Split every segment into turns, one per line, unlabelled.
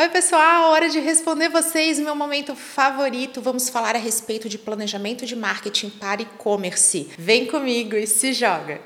Oi, pessoal, hora de responder vocês, meu momento favorito. Vamos falar a respeito de planejamento de marketing para e-commerce. Vem comigo e se joga.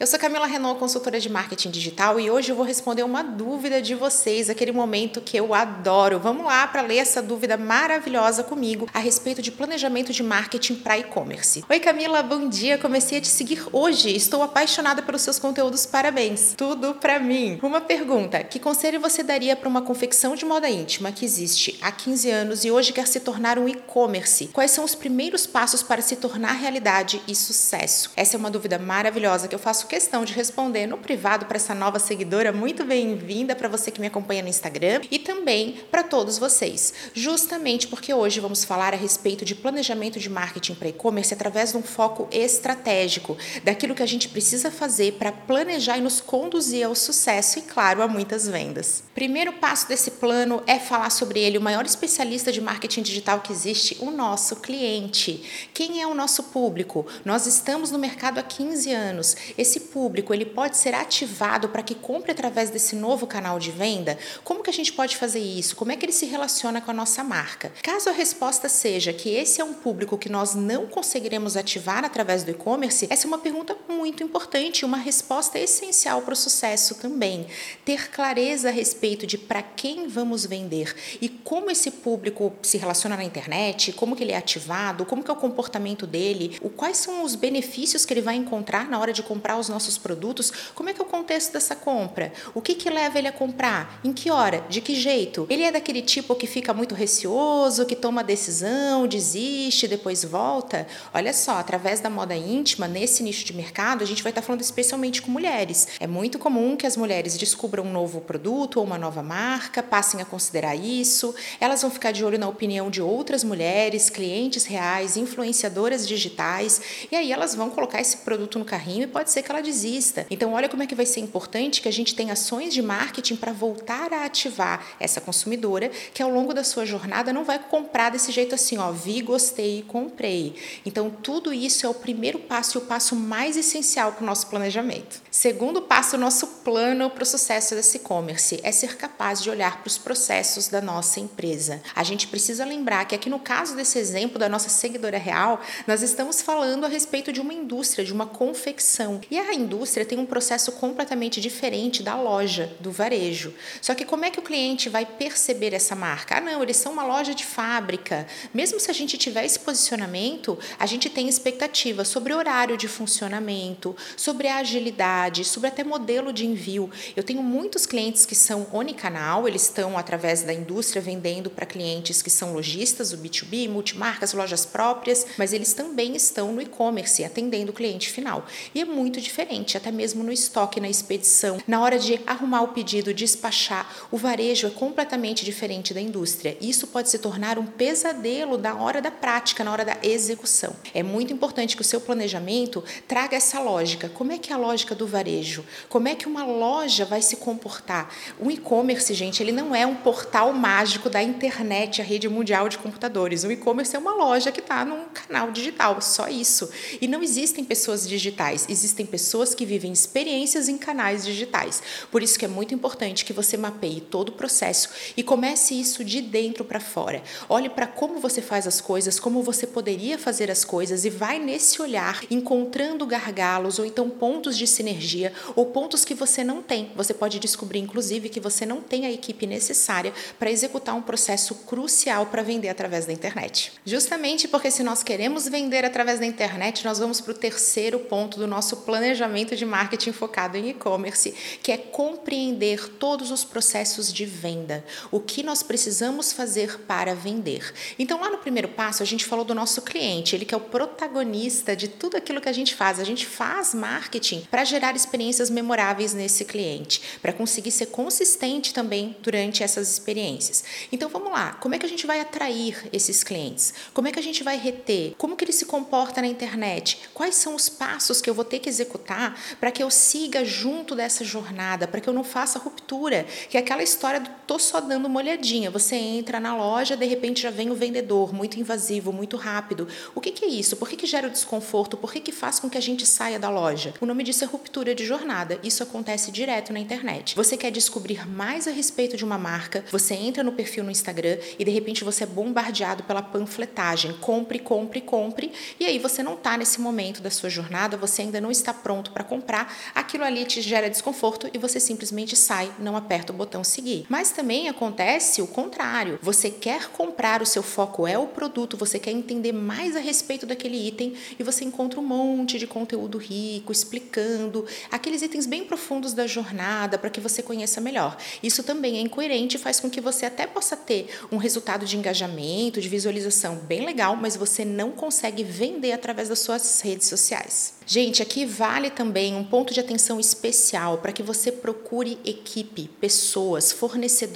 Eu sou Camila Renault, consultora de marketing digital, e hoje eu vou responder uma dúvida de vocês, aquele momento que eu adoro. Vamos lá para ler essa dúvida maravilhosa comigo a respeito de planejamento de marketing para e-commerce. Oi, Camila, bom dia. Comecei a te seguir hoje. Estou apaixonada pelos seus conteúdos. Parabéns. Tudo para mim. Uma pergunta: que conselho você daria para uma confecção de moda íntima que existe há 15 anos e hoje quer se tornar um e-commerce? Quais são os primeiros passos para se tornar realidade e sucesso? Essa é uma dúvida maravilhosa que eu faço questão de responder no privado para essa nova seguidora. Muito bem-vinda para você que me acompanha no Instagram e também para todos vocês. Justamente porque hoje vamos falar a respeito de planejamento de marketing para e-commerce através de um foco estratégico, daquilo que a gente precisa fazer para planejar e nos conduzir ao sucesso e, claro, a muitas vendas. Primeiro passo desse plano é falar sobre ele, o maior especialista de marketing digital que existe, o nosso cliente. Quem é o nosso público? Nós estamos no mercado há 15 anos. Esse esse público ele pode ser ativado para que compre através desse novo canal de venda? Como que a gente pode fazer isso? Como é que ele se relaciona com a nossa marca? Caso a resposta seja que esse é um público que nós não conseguiremos ativar através do e-commerce, essa é uma pergunta muito importante, uma resposta essencial para o sucesso também. Ter clareza a respeito de para quem vamos vender e como esse público se relaciona na internet, como que ele é ativado, como que é o comportamento dele, o quais são os benefícios que ele vai encontrar na hora de comprar os nossos produtos, como é que é o contexto dessa compra? O que, que leva ele a comprar? Em que hora? De que jeito? Ele é daquele tipo que fica muito receoso, que toma decisão, desiste, depois volta? Olha só, através da moda íntima, nesse nicho de mercado, a gente vai estar falando especialmente com mulheres. É muito comum que as mulheres descubram um novo produto ou uma nova marca, passem a considerar isso, elas vão ficar de olho na opinião de outras mulheres, clientes reais, influenciadoras digitais, e aí elas vão colocar esse produto no carrinho e pode ser que ela ela desista. Então, olha como é que vai ser importante que a gente tenha ações de marketing para voltar a ativar essa consumidora que ao longo da sua jornada não vai comprar desse jeito assim, ó, vi, gostei e comprei. Então, tudo isso é o primeiro passo e o passo mais essencial para o nosso planejamento. Segundo passo, o nosso plano para o sucesso desse e-commerce é ser capaz de olhar para os processos da nossa empresa. A gente precisa lembrar que aqui no caso desse exemplo da nossa seguidora real, nós estamos falando a respeito de uma indústria, de uma confecção. E a a indústria tem um processo completamente diferente da loja, do varejo. Só que como é que o cliente vai perceber essa marca? Ah, não, eles são uma loja de fábrica. Mesmo se a gente tiver esse posicionamento, a gente tem expectativa sobre horário de funcionamento, sobre a agilidade, sobre até modelo de envio. Eu tenho muitos clientes que são onicanal, eles estão através da indústria vendendo para clientes que são lojistas, o B2B, multimarcas, lojas próprias, mas eles também estão no e-commerce, atendendo o cliente final. E é muito diferente diferente, até mesmo no estoque, na expedição, na hora de arrumar o pedido, despachar. O varejo é completamente diferente da indústria. Isso pode se tornar um pesadelo na hora da prática, na hora da execução. É muito importante que o seu planejamento traga essa lógica. Como é que é a lógica do varejo? Como é que uma loja vai se comportar? O e-commerce, gente, ele não é um portal mágico da internet, a rede mundial de computadores. O e-commerce é uma loja que está num canal digital, só isso. E não existem pessoas digitais, existem pessoas pessoas que vivem experiências em canais digitais. Por isso que é muito importante que você mapeie todo o processo e comece isso de dentro para fora. Olhe para como você faz as coisas, como você poderia fazer as coisas e vai nesse olhar encontrando gargalos ou então pontos de sinergia ou pontos que você não tem. Você pode descobrir inclusive que você não tem a equipe necessária para executar um processo crucial para vender através da internet. Justamente porque se nós queremos vender através da internet, nós vamos para o terceiro ponto do nosso planejamento planejamento de marketing focado em e-commerce, que é compreender todos os processos de venda, o que nós precisamos fazer para vender. Então, lá no primeiro passo, a gente falou do nosso cliente, ele que é o protagonista de tudo aquilo que a gente faz. A gente faz marketing para gerar experiências memoráveis nesse cliente, para conseguir ser consistente também durante essas experiências. Então, vamos lá, como é que a gente vai atrair esses clientes? Como é que a gente vai reter? Como que ele se comporta na internet? Quais são os passos que eu vou ter que executar executar para que eu siga junto dessa jornada, para que eu não faça ruptura, que é aquela história do tô só dando uma olhadinha. Você entra na loja, de repente já vem o vendedor, muito invasivo, muito rápido. O que, que é isso? Por que, que gera o desconforto? Por que, que faz com que a gente saia da loja? O nome disso é ruptura de jornada. Isso acontece direto na internet. Você quer descobrir mais a respeito de uma marca, você entra no perfil no Instagram e de repente você é bombardeado pela panfletagem. Compre, compre, compre. E aí você não está nesse momento da sua jornada, você ainda não está pronto para comprar. Aquilo ali te gera desconforto e você simplesmente sai, não aperta o botão seguir. Mas também acontece o contrário. Você quer comprar, o seu foco é o produto, você quer entender mais a respeito daquele item e você encontra um monte de conteúdo rico explicando aqueles itens bem profundos da jornada para que você conheça melhor. Isso também é incoerente e faz com que você até possa ter um resultado de engajamento, de visualização bem legal, mas você não consegue vender através das suas redes sociais. Gente, aqui vale também um ponto de atenção especial para que você procure equipe, pessoas, fornecedores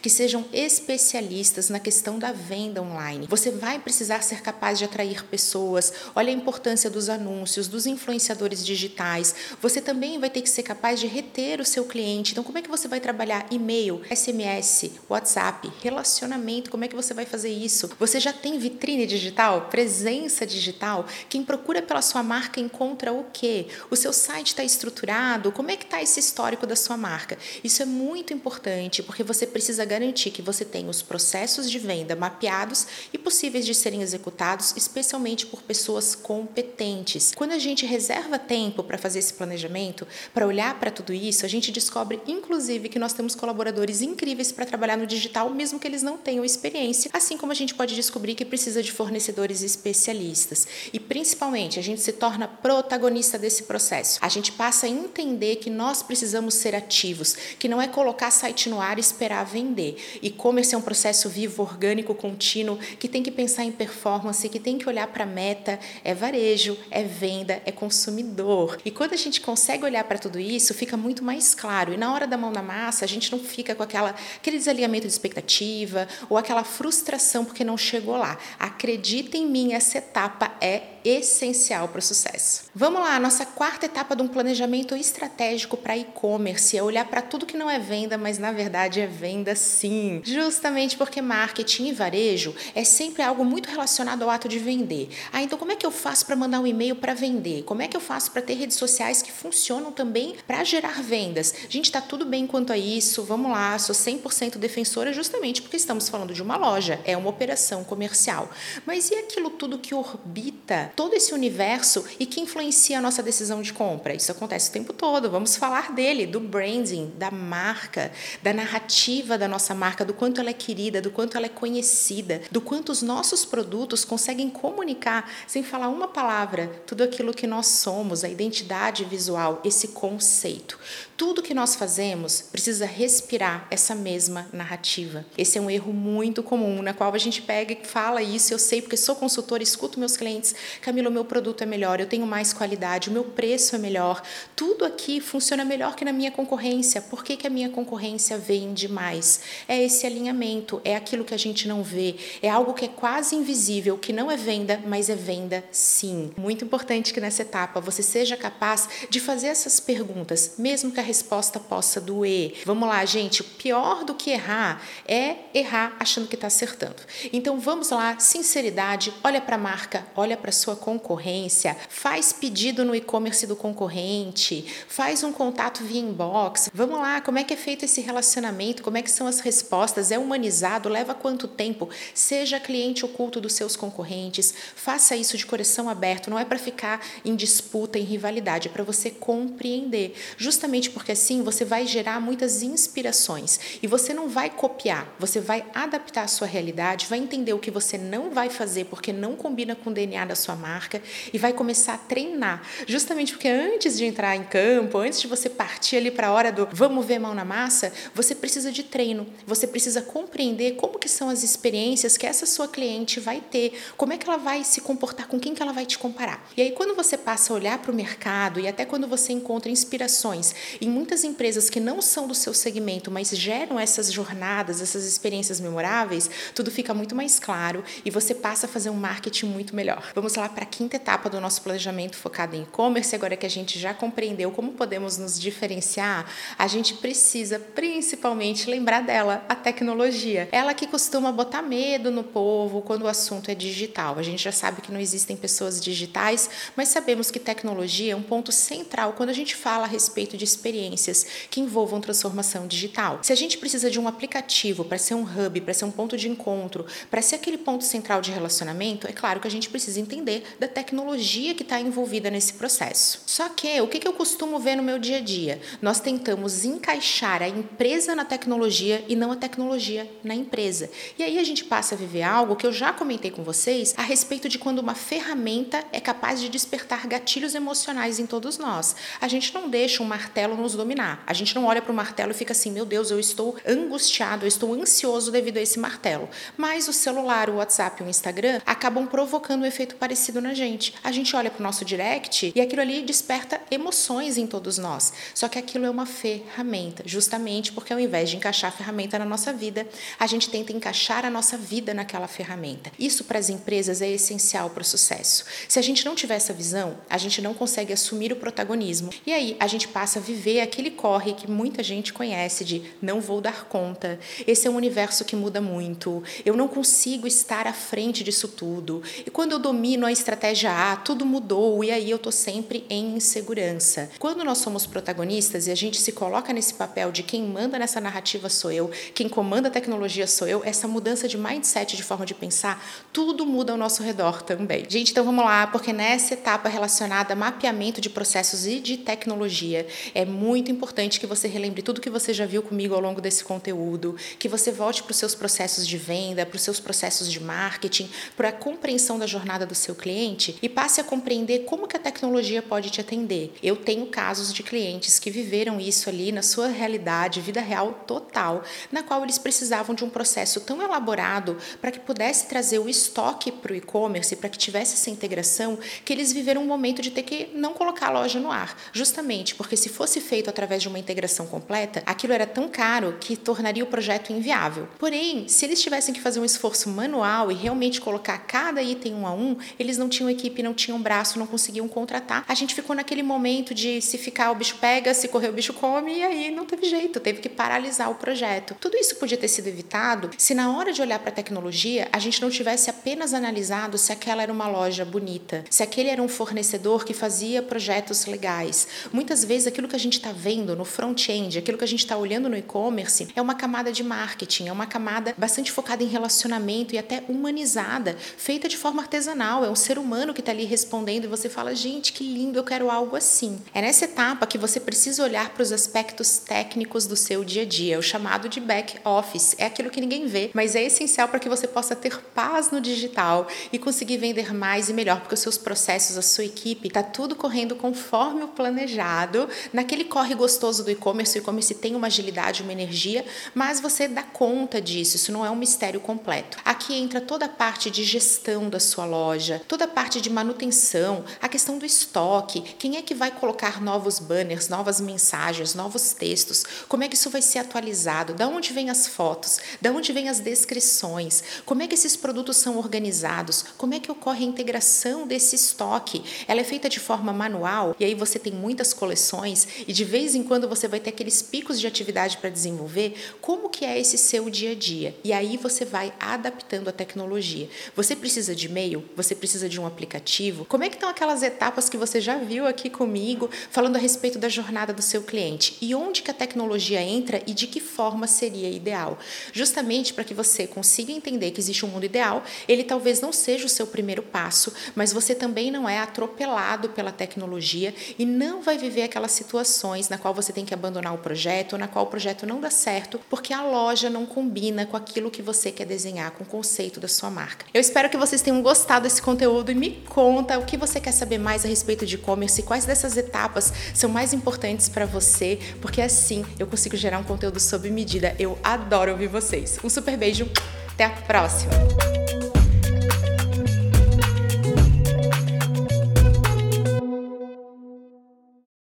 que sejam especialistas na questão da venda online. Você vai precisar ser capaz de atrair pessoas. Olha a importância dos anúncios, dos influenciadores digitais. Você também vai ter que ser capaz de reter o seu cliente. Então, como é que você vai trabalhar e-mail, SMS, WhatsApp, relacionamento? Como é que você vai fazer isso? Você já tem vitrine digital, presença digital? Quem procura pela sua marca encontra o quê? O seu site está estruturado? Como é que está esse histórico da sua marca? Isso é muito importante porque você precisa garantir que você tem os processos de venda mapeados e possíveis de serem executados, especialmente por pessoas competentes. Quando a gente reserva tempo para fazer esse planejamento, para olhar para tudo isso, a gente descobre, inclusive, que nós temos colaboradores incríveis para trabalhar no digital, mesmo que eles não tenham experiência, assim como a gente pode descobrir que precisa de fornecedores especialistas. E principalmente, a gente se torna protagonista desse processo. A gente passa a entender que nós precisamos ser ativos, que não é colocar site no ar esperar vender. E-commerce é um processo vivo, orgânico, contínuo, que tem que pensar em performance, que tem que olhar para a meta, é varejo, é venda, é consumidor. E quando a gente consegue olhar para tudo isso, fica muito mais claro. E na hora da mão na massa, a gente não fica com aquela, aquele desalinhamento de expectativa ou aquela frustração porque não chegou lá. Acredita em mim, essa etapa é essencial para o sucesso. Vamos lá, a nossa quarta etapa de um planejamento estratégico para e-commerce é olhar para tudo que não é venda, mas na verdade é venda sim. Justamente porque marketing e varejo é sempre algo muito relacionado ao ato de vender. Ah, então como é que eu faço para mandar um e-mail para vender? Como é que eu faço para ter redes sociais que funcionam também para gerar vendas? Gente, está tudo bem quanto a isso, vamos lá, sou 100% defensora justamente porque estamos falando de uma loja, é uma operação comercial. Mas e aquilo tudo que orbita todo esse universo e que influencia a nossa decisão de compra. Isso acontece o tempo todo. Vamos falar dele, do branding, da marca, da narrativa da nossa marca, do quanto ela é querida, do quanto ela é conhecida, do quanto os nossos produtos conseguem comunicar, sem falar uma palavra, tudo aquilo que nós somos, a identidade visual, esse conceito. Tudo que nós fazemos precisa respirar essa mesma narrativa. Esse é um erro muito comum, na qual a gente pega e fala isso, eu sei porque sou consultora, escuto meus clientes, Camila, o meu produto é melhor, eu tenho mais qualidade, o meu preço é melhor, tudo aqui funciona melhor que na minha concorrência. Por que, que a minha concorrência vende mais? É esse alinhamento, é aquilo que a gente não vê, é algo que é quase invisível, que não é venda, mas é venda sim. Muito importante que nessa etapa você seja capaz de fazer essas perguntas, mesmo que a resposta possa doer. Vamos lá, gente, o pior do que errar é errar achando que está acertando. Então vamos lá, sinceridade, olha para a marca, olha para sua concorrência, faz pedido no e-commerce do concorrente, faz um contato via inbox. Vamos lá, como é que é feito esse relacionamento? Como é que são as respostas? É humanizado? Leva quanto tempo? Seja cliente oculto dos seus concorrentes. Faça isso de coração aberto. Não é para ficar em disputa, em rivalidade, é para você compreender. Justamente porque assim você vai gerar muitas inspirações e você não vai copiar, você vai adaptar a sua realidade, vai entender o que você não vai fazer porque não combina com o DNA da sua marca e vai começar a treinar. Justamente porque antes de entrar em campo, antes de você partir ali para a hora do vamos ver mão na massa, você precisa de treino. Você precisa compreender como que são as experiências que essa sua cliente vai ter, como é que ela vai se comportar, com quem que ela vai te comparar. E aí quando você passa a olhar para o mercado e até quando você encontra inspirações em muitas empresas que não são do seu segmento, mas geram essas jornadas, essas experiências memoráveis, tudo fica muito mais claro e você passa a fazer um marketing muito melhor. Vamos lá para a quinta etapa do nosso planejamento focado em e-commerce. Agora que a gente já compreendeu como podemos nos diferenciar, a gente precisa principalmente lembrar dela, a tecnologia. Ela que costuma botar medo no povo quando o assunto é digital. A gente já sabe que não existem pessoas digitais, mas sabemos que tecnologia é um ponto central quando a gente fala a respeito de experiências que envolvam transformação digital. Se a gente precisa de um aplicativo para ser um hub, para ser um ponto de encontro, para ser aquele ponto central de relacionamento, é claro que a gente precisa entender da tecnologia que está envolvida nesse processo. Só que o que eu costumo ver no meu dia a dia? Nós tentamos encaixar a empresa na tecnologia e não a tecnologia na empresa. E aí a gente passa a viver algo que eu já comentei com vocês a respeito de quando uma ferramenta é capaz de despertar gatilhos emocionais em todos nós. A gente não deixa um martelo nos dominar. A gente não olha para o martelo e fica assim, meu Deus, eu estou angustiado, eu estou ansioso devido a esse martelo. Mas o celular, o WhatsApp o Instagram acabam provocando um efeito parecido na gente. A gente olha para o nosso direct e aquilo ali desperta emoções em todos nós. Só que aquilo é uma ferramenta, justamente porque ao invés de encaixar a ferramenta na nossa vida, a gente tenta encaixar a nossa vida naquela ferramenta. Isso para as empresas é essencial para o sucesso. Se a gente não tiver essa visão, a gente não consegue assumir o protagonismo. E aí a gente passa a viver aquele corre que muita gente conhece de não vou dar conta. Esse é um universo que muda muito. Eu não consigo estar à frente disso tudo. E quando eu domino a estratégia A, tudo mudou e aí eu tô sempre em insegurança. Quando nós somos protagonistas e a gente se coloca nesse papel de quem manda nessa narrativa sou eu, quem comanda a tecnologia sou eu, essa mudança de mindset, de forma de pensar, tudo muda ao nosso redor também. Gente, então vamos lá, porque nessa etapa relacionada a mapeamento de processos e de tecnologia, é muito importante que você relembre tudo que você já viu comigo ao longo desse conteúdo, que você volte para os seus processos de venda, para os seus processos de marketing, para a compreensão da jornada do seu cliente e passe a compreender como que a tecnologia pode te atender. Eu tenho casos de clientes que viveram isso ali na sua realidade, vida real total, na qual eles precisavam de um processo tão elaborado para que pudesse trazer o estoque para o e-commerce, para que tivesse essa integração, que eles viveram um momento de ter que não colocar a loja no ar, justamente porque se fosse feito através de uma integração completa, aquilo era tão caro que tornaria o projeto inviável. Porém, se eles tivessem que fazer um esforço manual e realmente colocar cada item um a um, eles não tinham equipe, não tinham braço, não conseguiam contratar. A gente ficou naquele momento de se ficar o bicho pega, se correr o bicho come e aí não teve jeito, teve que paralisar o projeto. Tudo isso podia ter sido evitado se na hora de olhar para a tecnologia a gente não tivesse apenas analisado se aquela era uma loja bonita, se aquele era um fornecedor que fazia projetos legais. Muitas vezes aquilo que a gente está vendo no front-end, aquilo que a gente está olhando no e-commerce é uma camada de marketing, é uma camada bastante focada em relacionamento e até humanizada, feita de forma artesanal. É um ser humano que está ali respondendo e você fala, gente, que lindo, eu quero algo assim. É nessa etapa que você precisa olhar para os aspectos técnicos do seu dia a dia, o chamado de back office. É aquilo que ninguém vê, mas é essencial para que você possa ter paz no digital e conseguir vender mais e melhor, porque os seus processos, a sua equipe, está tudo correndo conforme o planejado, naquele corre gostoso do e-commerce. O e-commerce tem uma agilidade, uma energia, mas você dá conta disso, isso não é um mistério completo. Aqui entra toda a parte de gestão da sua loja, toda a parte de manutenção, a questão do estoque, quem é que vai colocar novos banners, novas mensagens, novos textos, como é que isso vai ser atualizado, da onde vêm as fotos, da onde vêm as descrições, como é que esses produtos são organizados, como é que ocorre a integração desse estoque. Ela é feita de forma manual e aí você tem muitas coleções e de vez em quando você vai ter aqueles picos de atividade para desenvolver. Como que é esse seu dia a dia? E aí você vai adaptando a tecnologia. Você precisa de e-mail? Você precisa de um aplicativo? Como é que estão aquelas etapas que você já viu aqui comigo, falando a respeito da jornada do seu cliente? E onde que a tecnologia entra e de que forma seria ideal? Justamente para que você consiga entender que existe um mundo ideal, ele talvez não seja o seu primeiro passo, mas você também não é atropelado pela tecnologia e não vai viver aquelas situações na qual você tem que abandonar o projeto, ou na qual o projeto não dá certo, porque a loja não combina com aquilo que você quer desenhar, com o conceito da sua marca. Eu espero que vocês tenham gostado desse conteúdo e me conta o que você quer saber mais a respeito de e-commerce e quais dessas etapas são mais importantes para você, porque assim eu consigo gerar um conteúdo sob medida. Eu adoro ouvir vocês. Um super beijo, até a próxima!